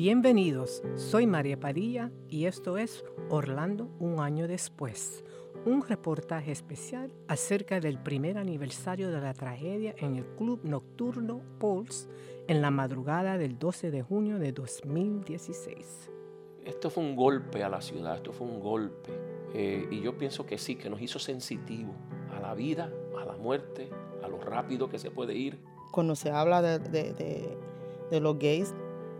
Bienvenidos, soy María Padilla y esto es Orlando un año después, un reportaje especial acerca del primer aniversario de la tragedia en el club nocturno Pulse en la madrugada del 12 de junio de 2016. Esto fue un golpe a la ciudad, esto fue un golpe. Eh, y yo pienso que sí, que nos hizo sensitivos a la vida, a la muerte, a lo rápido que se puede ir. Cuando se habla de, de, de, los gays,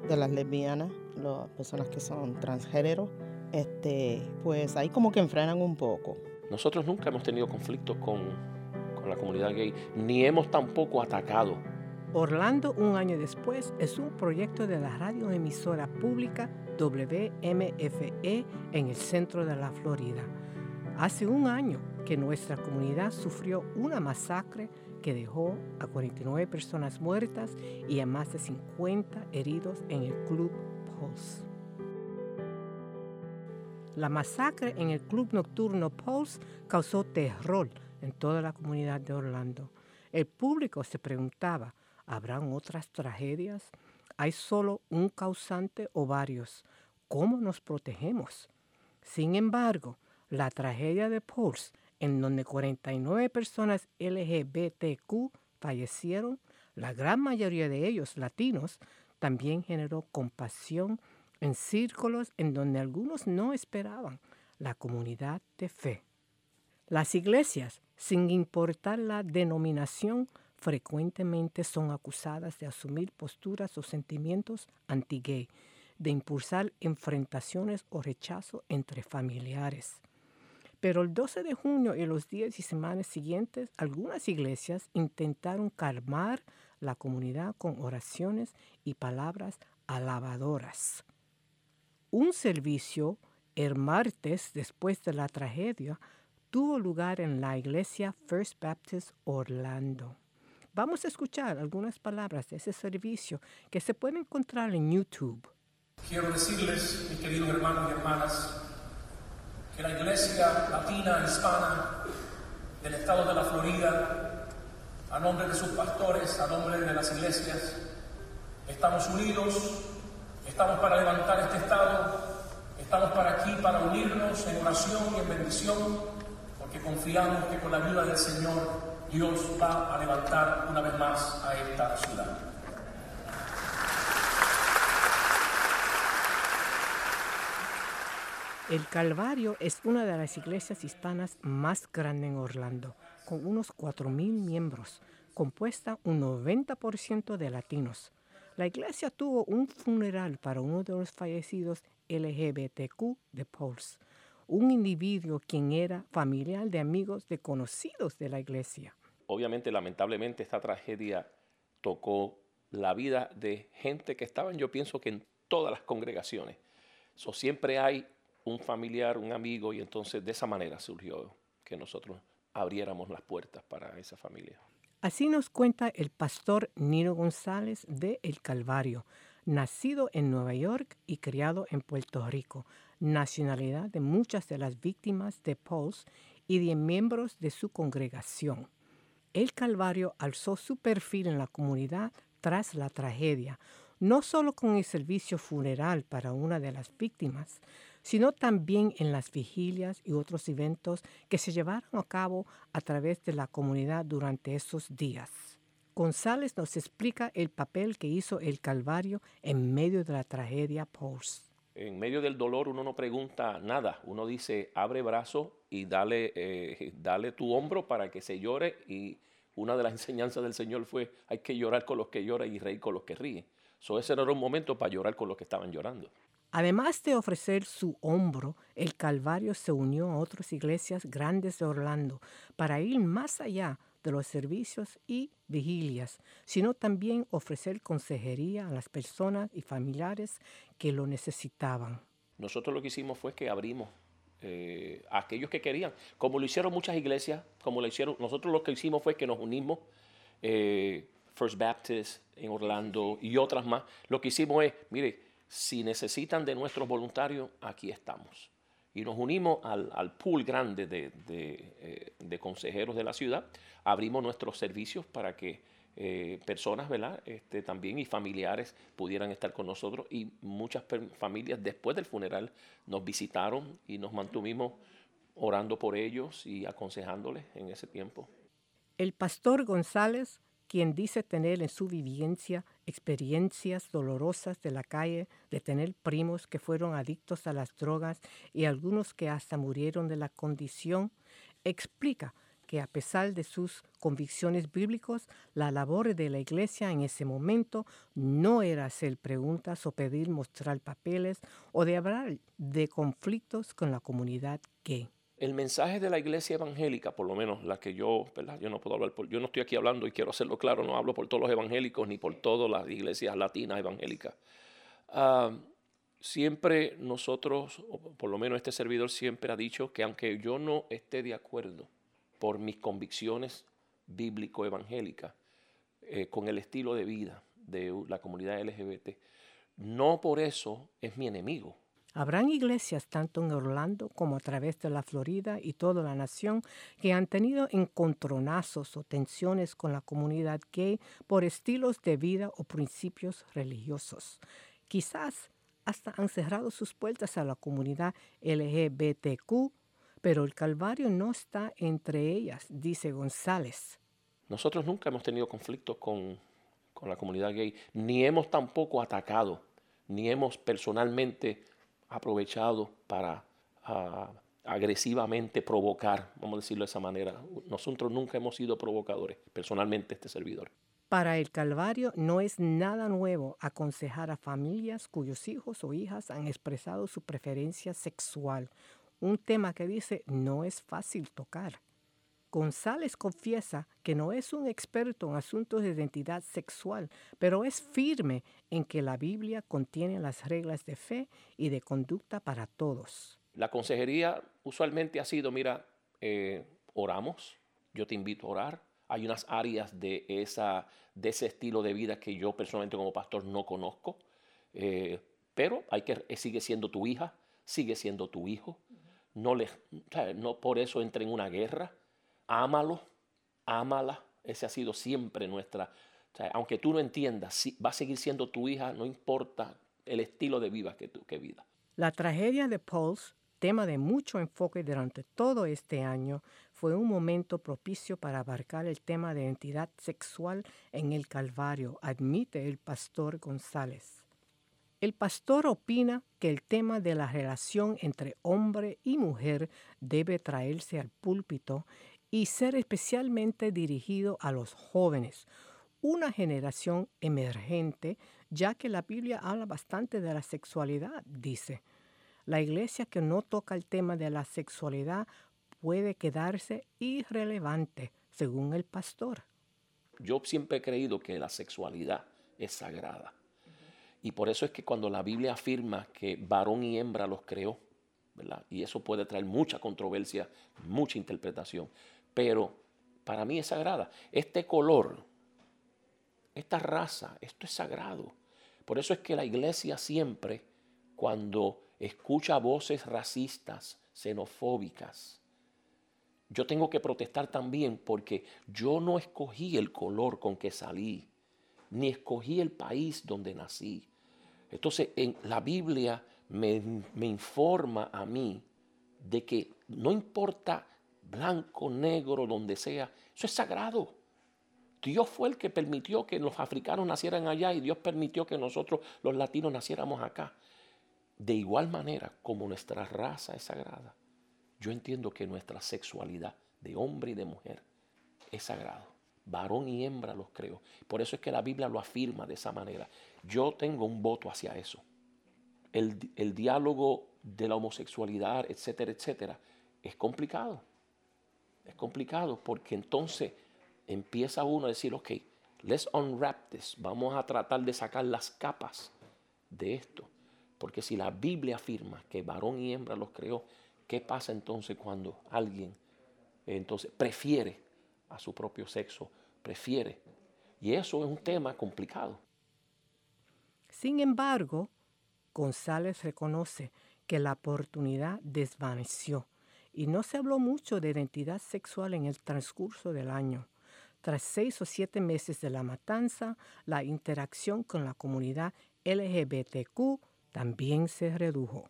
de las lesbianas, las personas que son transgénero, este, pues ahí como que enfrenan un poco. Nosotros nunca hemos tenido conflictos con, con la comunidad gay, ni hemos tampoco atacado. Orlando, un año después, es un proyecto de la radioemisora pública WMFE en el centro de la Florida. Hace un año que nuestra comunidad sufrió una masacre que dejó a 49 personas muertas y a más de 50 heridos en el Club Pulse. La masacre en el Club Nocturno Pulse causó terror en toda la comunidad de Orlando. El público se preguntaba, ¿habrán otras tragedias? ¿Hay solo un causante o varios? ¿Cómo nos protegemos? Sin embargo, la tragedia de Pulse en donde 49 personas LGBTQ fallecieron, la gran mayoría de ellos latinos, también generó compasión en círculos en donde algunos no esperaban la comunidad de fe. Las iglesias, sin importar la denominación, frecuentemente son acusadas de asumir posturas o sentimientos anti-gay, de impulsar enfrentaciones o rechazo entre familiares. Pero el 12 de junio y los días y semanas siguientes, algunas iglesias intentaron calmar la comunidad con oraciones y palabras alabadoras. Un servicio el martes después de la tragedia tuvo lugar en la iglesia First Baptist Orlando. Vamos a escuchar algunas palabras de ese servicio que se puede encontrar en YouTube. Quiero decirles, queridos hermanos y hermanas, que la iglesia latina hispana del estado de la Florida, a nombre de sus pastores, a nombre de las iglesias, estamos unidos, estamos para levantar este estado, estamos para aquí para unirnos en oración y en bendición, porque confiamos que con la ayuda del Señor Dios va a levantar una vez más a esta ciudad. El Calvario es una de las iglesias hispanas más grandes en Orlando, con unos 4.000 miembros, compuesta un 90% de latinos. La iglesia tuvo un funeral para uno de los fallecidos LGBTQ de Pulse, un individuo quien era familiar de amigos de conocidos de la iglesia. Obviamente, lamentablemente, esta tragedia tocó la vida de gente que estaban, yo pienso que en todas las congregaciones. So, siempre hay un familiar, un amigo, y entonces de esa manera surgió que nosotros abriéramos las puertas para esa familia. Así nos cuenta el pastor Nino González de El Calvario, nacido en Nueva York y criado en Puerto Rico, nacionalidad de muchas de las víctimas de Pulse y de miembros de su congregación. El Calvario alzó su perfil en la comunidad tras la tragedia, no solo con el servicio funeral para una de las víctimas, sino también en las vigilias y otros eventos que se llevaron a cabo a través de la comunidad durante esos días. González nos explica el papel que hizo el Calvario en medio de la tragedia Pulse. En medio del dolor uno no pregunta nada, uno dice abre brazo y dale, eh, dale tu hombro para que se llore y una de las enseñanzas del Señor fue hay que llorar con los que lloran y reír con los que ríen. So, ese era un momento para llorar con los que estaban llorando. Además de ofrecer su hombro, el Calvario se unió a otras iglesias grandes de Orlando para ir más allá de los servicios y vigilias, sino también ofrecer consejería a las personas y familiares que lo necesitaban. Nosotros lo que hicimos fue que abrimos eh, a aquellos que querían, como lo hicieron muchas iglesias, como lo hicieron, nosotros lo que hicimos fue que nos unimos, eh, First Baptist en Orlando y otras más, lo que hicimos es, mire, si necesitan de nuestros voluntarios, aquí estamos. Y nos unimos al, pool grande de, eh, de, consejeros de la ciudad, abrimos nuestros servicios para que eh, personas, ¿verdad? Este, también y familiares pudieran estar con nosotros y muchas familias después del funeral nos visitaron y nos mantuvimos orando por ellos y aconsejándoles en ese tiempo. El pastor González, quien dice tener en su vivencia experiencias dolorosas de la calle, de tener primos que fueron adictos a las drogas y algunos que hasta murieron de la condición, explica que a pesar de sus convicciones bíblicas, la labor de la iglesia en ese momento no era hacer preguntas o pedir mostrar papeles o de hablar de conflictos con la comunidad gay. El mensaje de la iglesia evangélica, por lo menos la que yo. Yo no puedo hablar por, yo no estoy aquí hablando y quiero hacerlo claro, no hablo por todos los evangélicos ni por todas las iglesias latinas evangélicas. Ah, siempre nosotros, por lo menos este servidor siempre ha dicho que aunque yo no esté de acuerdo por mis convicciones bíblico-evangélicas, eh, con el estilo de vida de la comunidad LGBT, no por eso es mi enemigo. Habrán iglesias tanto en Orlando como a través de la Florida y toda la nación que han tenido encontronazos o tensiones con la comunidad gay por estilos de vida o principios religiosos. Quizás hasta han cerrado sus puertas a la comunidad LGBTQ pero el Calvario no está entre ellas, dice González. Nosotros nunca hemos tenido conflictos con, la comunidad gay, ni hemos tampoco atacado, ni hemos personalmente aprovechado para ah, agresivamente provocar, vamos a decirlo de esa manera. Nosotros nunca hemos sido provocadores, personalmente este servidor. Para el Calvario no es nada nuevo aconsejar a familias cuyos hijos o hijas han expresado su preferencia sexual un tema que dice no es fácil tocar. González confiesa que no es un experto en asuntos de identidad sexual, pero es firme en que la Biblia contiene las reglas de fe y de conducta para todos. La consejería usualmente ha sido, mira, eh, oramos, yo te invito a orar. Hay unas áreas de, esa, de ese estilo de vida que yo personalmente como pastor no conozco, eh, pero hay que, sigue siendo tu hija, sigue siendo tu hijo no, le, no por eso entre en una guerra. Ámalo, ámala. Ese ha sido siempre nuestra. aunque tú no entiendas, va a seguir siendo tu hija, no importa el estilo de vida que, tú, que vida. La tragedia de Pulse, tema de mucho enfoque durante todo este año, fue un momento propicio para abarcar el tema de identidad sexual en el Calvario, admite el pastor González. El pastor opina que el tema de la relación entre hombre y mujer debe traerse al púlpito y ser especialmente dirigido a los jóvenes, una generación emergente, ya que la Biblia habla bastante de la sexualidad, dice. La iglesia que no toca el tema de la sexualidad puede quedarse irrelevante, según el pastor. Yo siempre he creído que la sexualidad es sagrada y por eso es que cuando la Biblia afirma que varón y hembra los creó, ¿verdad? Y eso puede traer mucha controversia, mucha interpretación. Pero para mí es sagrada. Este color, esta raza, esto es sagrado. Por eso es que la iglesia siempre, cuando escucha voces racistas, xenofóbicas, yo tengo que protestar también porque yo no escogí el color con que salí, ni escogí el país donde nací. Entonces, en la Biblia me, informa a mí de que no importa blanco, negro, donde sea, eso es sagrado. Dios fue el que permitió que los africanos nacieran allá y Dios permitió que nosotros los latinos naciéramos acá. De igual manera como nuestra raza es sagrada, yo entiendo que nuestra sexualidad de hombre y de mujer es sagrado. Varón y hembra los creo. Por eso es que la Biblia lo afirma de esa manera. Yo tengo un voto hacia eso. El, diálogo de la homosexualidad, etcétera, etcétera, es complicado. Es complicado porque entonces empieza uno a decir, ok, let's unwrap this. Vamos a tratar de sacar las capas de esto. Porque si la Biblia afirma que varón y hembra los creó, ¿qué pasa entonces cuando alguien entonces prefiere a su propio sexo? Prefiere. Y eso es un tema complicado. Sin embargo, González reconoce que la oportunidad desvaneció y no se habló mucho de identidad sexual en el transcurso del año. tras seis o siete meses de la matanza, la interacción con la comunidad LGBTQ también se redujo.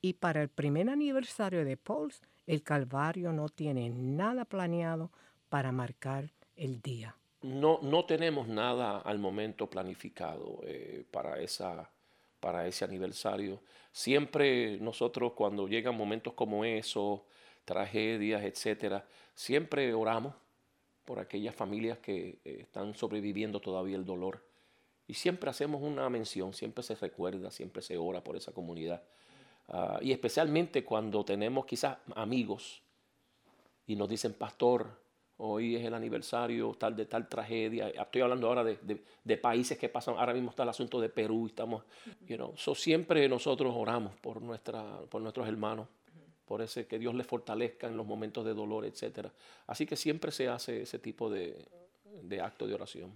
Y para el primer aniversario de Pauls, el Calvario no tiene nada planeado para marcar el día. No, no tenemos nada al momento planificado eh, para, esa, para ese aniversario. Siempre nosotros cuando llegan momentos como eso, tragedias, etcétera, siempre oramos por aquellas familias que eh, están sobreviviendo todavía el dolor. Y siempre hacemos una mención, siempre se recuerda, siempre se ora por esa comunidad. Ah, y especialmente cuando tenemos quizás amigos y nos dicen, pastor, hoy es el aniversario tal de tal tragedia. Estoy hablando ahora de, países que pasan, ahora mismo está el asunto de Perú, estamos, you know, so siempre nosotros oramos por, nuestra, por nuestros hermanos por ese que Dios les fortalezca en los momentos de dolor, etc. Así que siempre se hace ese tipo de, de acto de oración.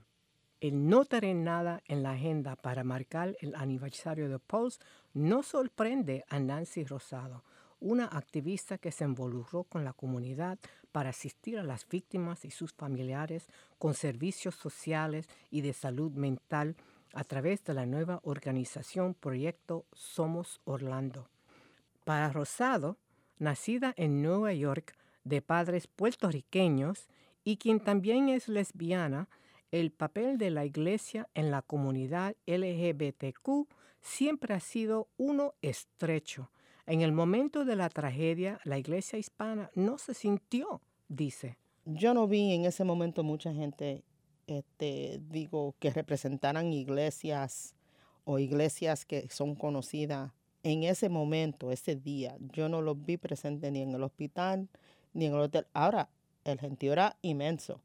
El no tener nada en la agenda para marcar el aniversario de Pulse no sorprende a Nancy Rosado, una activista que se involucró con la comunidad para asistir a las víctimas y sus familiares con servicios sociales y de salud mental a través de la nueva organización Proyecto Somos Orlando. Para Rosado, nacida en Nueva York de padres puertorriqueños y quien también es lesbiana, el papel de la iglesia en la comunidad LGBTQ siempre ha sido uno estrecho. En el momento de la tragedia, la iglesia hispana no se sintió, dice. Yo no vi en ese momento mucha gente, este, digo, que representaran iglesias o iglesias que son conocidas en ese momento, ese día, yo no los vi presentes ni en el hospital ni en el hotel. Ahora, el gentío era inmenso.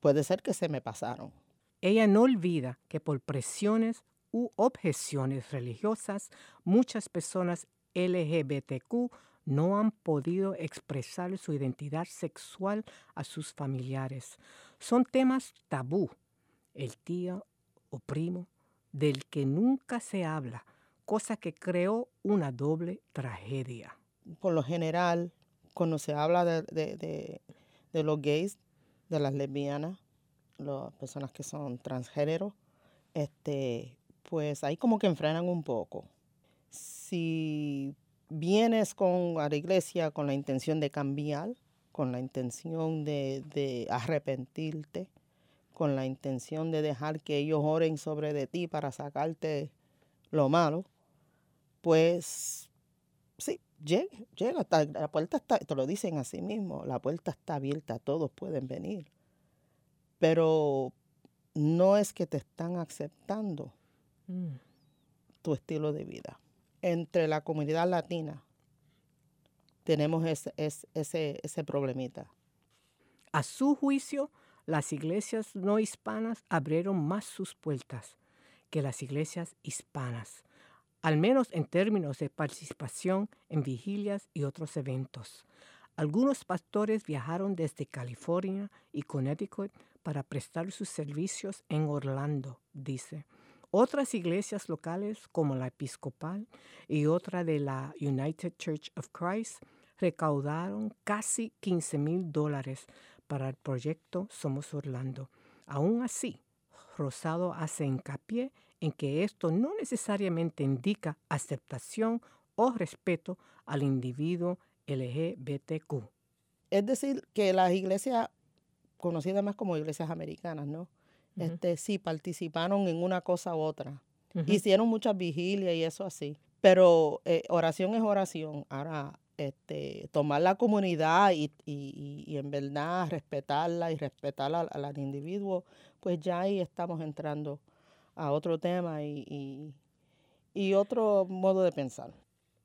Puede ser que se me pasaron. Ella no olvida que por presiones u objeciones religiosas, muchas personas LGBTQ no han podido expresar su identidad sexual a sus familiares. Son temas tabú. El tío o primo del que nunca se habla cosa que creó una doble tragedia. Por lo general, cuando se habla de, los gays, de las lesbianas, las personas que son transgénero, este, pues ahí como que enfrenan un poco. Si vienes con, a la iglesia con la intención de cambiar, con la intención de, de arrepentirte, con la intención de dejar que ellos oren sobre de ti para sacarte lo malo, pues sí, llega, llega, la puerta está, te lo dicen así mismo, la puerta está abierta, todos pueden venir. Pero no es que te están aceptando mm. tu estilo de vida. Entre la comunidad latina tenemos ese, ese, ese problemita. A su juicio, las iglesias no hispanas abrieron más sus puertas que las iglesias hispanas al menos en términos de participación en vigilias y otros eventos. Algunos pastores viajaron desde California y Connecticut para prestar sus servicios en Orlando, dice. Otras iglesias locales, como la Episcopal y otra de la United Church of Christ, recaudaron casi 15 mil dólares para el proyecto Somos Orlando. Aún así, Rosado hace hincapié en que esto no necesariamente indica aceptación o respeto al individuo LGBTQ. Es decir, que las iglesias, conocidas más como iglesias americanas, ¿no? Este, sí participaron en una cosa u otra. Hicieron muchas vigilias y eso así. Pero eh, oración es oración. Ahora, este, tomar la comunidad y, en verdad respetarla y respetar al individuo, pues ya ahí estamos entrando a otro tema y, otro modo de pensar.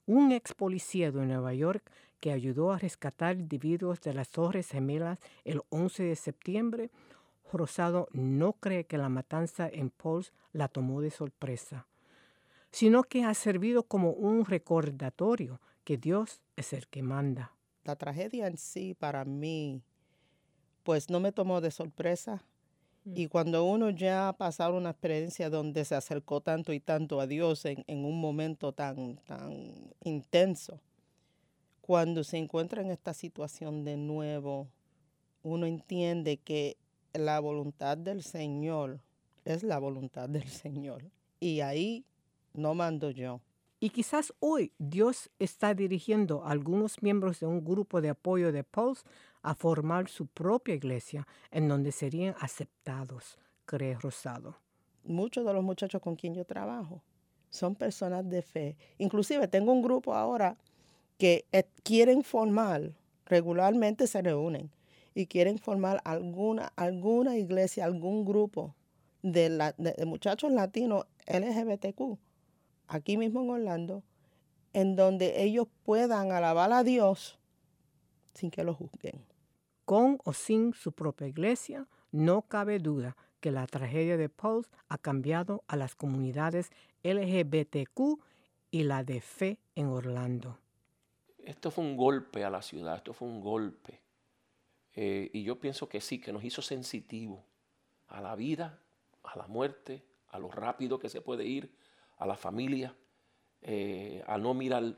Un ex policía de Nueva York que ayudó a rescatar individuos de las Torres Gemelas el 11 de septiembre, Rosado no cree que la matanza en Pauls la tomó de sorpresa, sino que ha servido como un recordatorio que Dios es el que manda. La tragedia en sí para mí, pues no me tomó de sorpresa, Mm. Y cuando uno ya ha pasado una experiencia donde se acercó tanto y tanto a Dios en, un momento tan, tan intenso, cuando se encuentra en esta situación de nuevo, uno entiende que la voluntad del Señor es la voluntad del Señor. Y ahí no mando yo. Y quizás hoy Dios está dirigiendo a algunos miembros de un grupo de apoyo de Pulse a formar su propia iglesia en donde serían aceptados, cree Rosado. Muchos de los muchachos con quien yo trabajo son personas de fe. Inclusive tengo un grupo ahora que eh, quieren formar, regularmente se reúnen y quieren formar alguna, alguna iglesia, algún grupo de, de muchachos latinos LGBTQ aquí mismo en Orlando, en donde ellos puedan alabar a Dios sin que lo juzguen. Con o sin su propia iglesia, no cabe duda que la tragedia de Pulse ha cambiado a las comunidades LGBTQ y la de fe en Orlando. Esto fue un golpe a la ciudad, esto fue un golpe. Eh, y yo pienso que sí, que nos hizo sensitivos a la vida, a la muerte, a lo rápido que se puede ir, a la familia, eh, a no mirar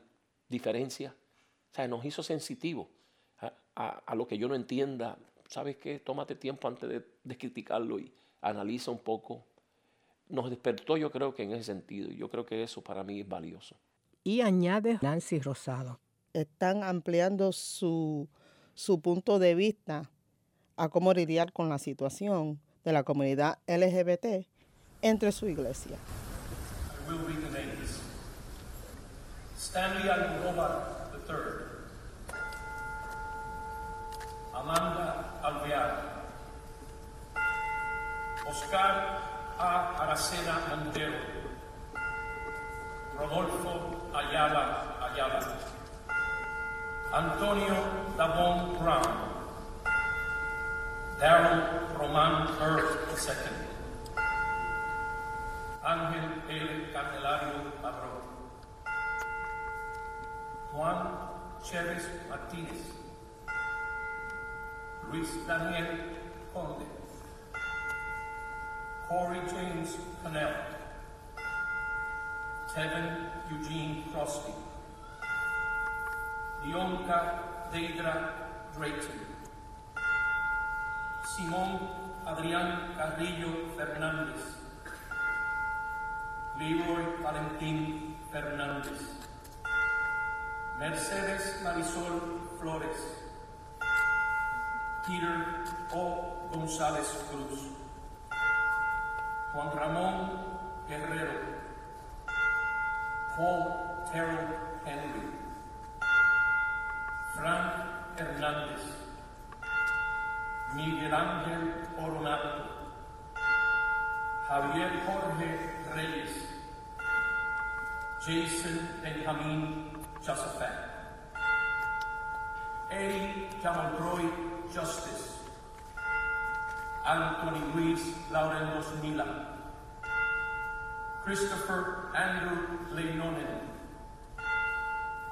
diferencias. O sea, nos hizo sensitivos a, lo que yo no entienda. ¿Sabes qué? Tómate tiempo antes de, criticarlo y analiza un poco. Nos despertó yo creo que en ese sentido. Yo creo que eso para mí es valioso. Y añade Nancy Rosado. Están ampliando su, su punto de vista a cómo lidiar con la situación de la comunidad LGBT entre su iglesia. Stanley Almodovar III. Amanda Alvear. Oscar A. Aracena Montero. Rodolfo Ayala. Antonio Davon Brown. Daryl Roman Earth II. Ángel L. Candelario Abreu. Juan Chévez Martínez. Luis Daniel Conde. Corey James Cannell. Kevin Eugene Crosby. Dionka Deidra Drayton. Simón Adrián Carrillo Fernández. Leroy Valentín Fernández, Mercedes Marisol Flores, Peter O. González Cruz, Juan Ramón Guerrero, Paul Terrell Henry, Hernández, Miguel Ángel Oronato, Javier Jorge Reyes, Jason Benjamin Josephat, Eddie Jamalroy Justice, Anthony Luis Laurendos Mila, Christopher Andrew Leinonen,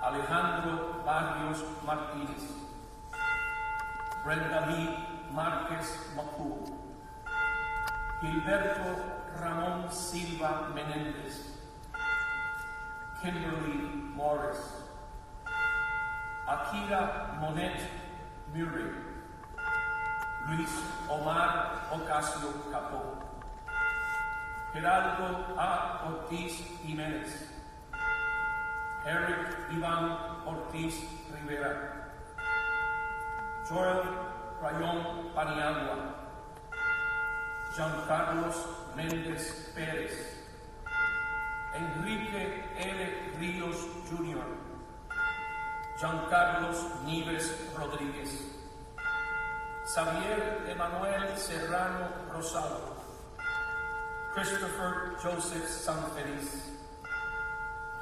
Alejandro Barrios Martínez, Brenda Lee Márquez Macu, Gilberto Ramón Silva Menéndez, Kimberly Morris, Akira Monet Murray, Luis Omar Ocasio Capó, Geraldo A. Ortiz Jiménez, Eric Iván Ortiz Rivera, Joel Rayón Paniagua, Carlos Méndez Pérez, Enrique L. Ríos Jr., Carlos Nieves Rodríguez, Xavier Emanuel Serrano Rosado, Christopher Joseph Sanfeliz,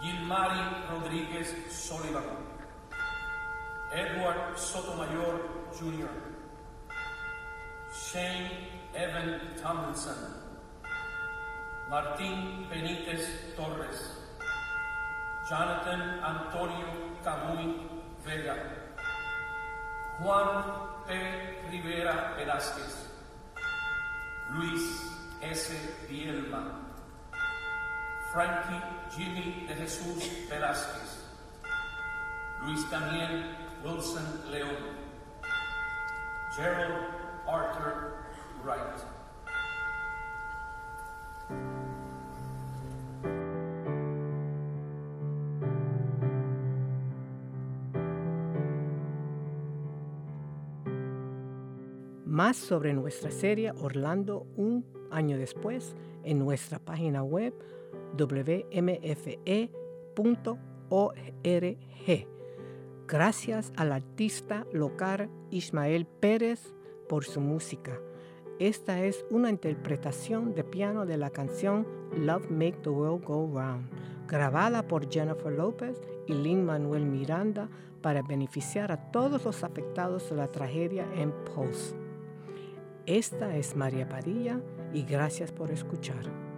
Gilmari Rodríguez Sullivan, Edward Sotomayor Jr., Shane Evan Tomlinson, Martín Benítez Torres, Jonathan Antonio Camuy Vega, Juan P. Rivera Velázquez, Luis S. Bielma, Frankie Jimmy de Jesús Velázquez, Luis Daniel Wilson León, Gerald Arthur Wright. Más sobre nuestra serie Orlando un año después en nuestra página web wmfe.org. Gracias al artista local Ismael Pérez por su música. Esta es una interpretación de piano de la canción Love Make the World Go Round, grabada por Jennifer López y Lin Manuel Miranda para beneficiar a todos los afectados de la tragedia en Pulse. Esta es María Padilla y gracias por escuchar.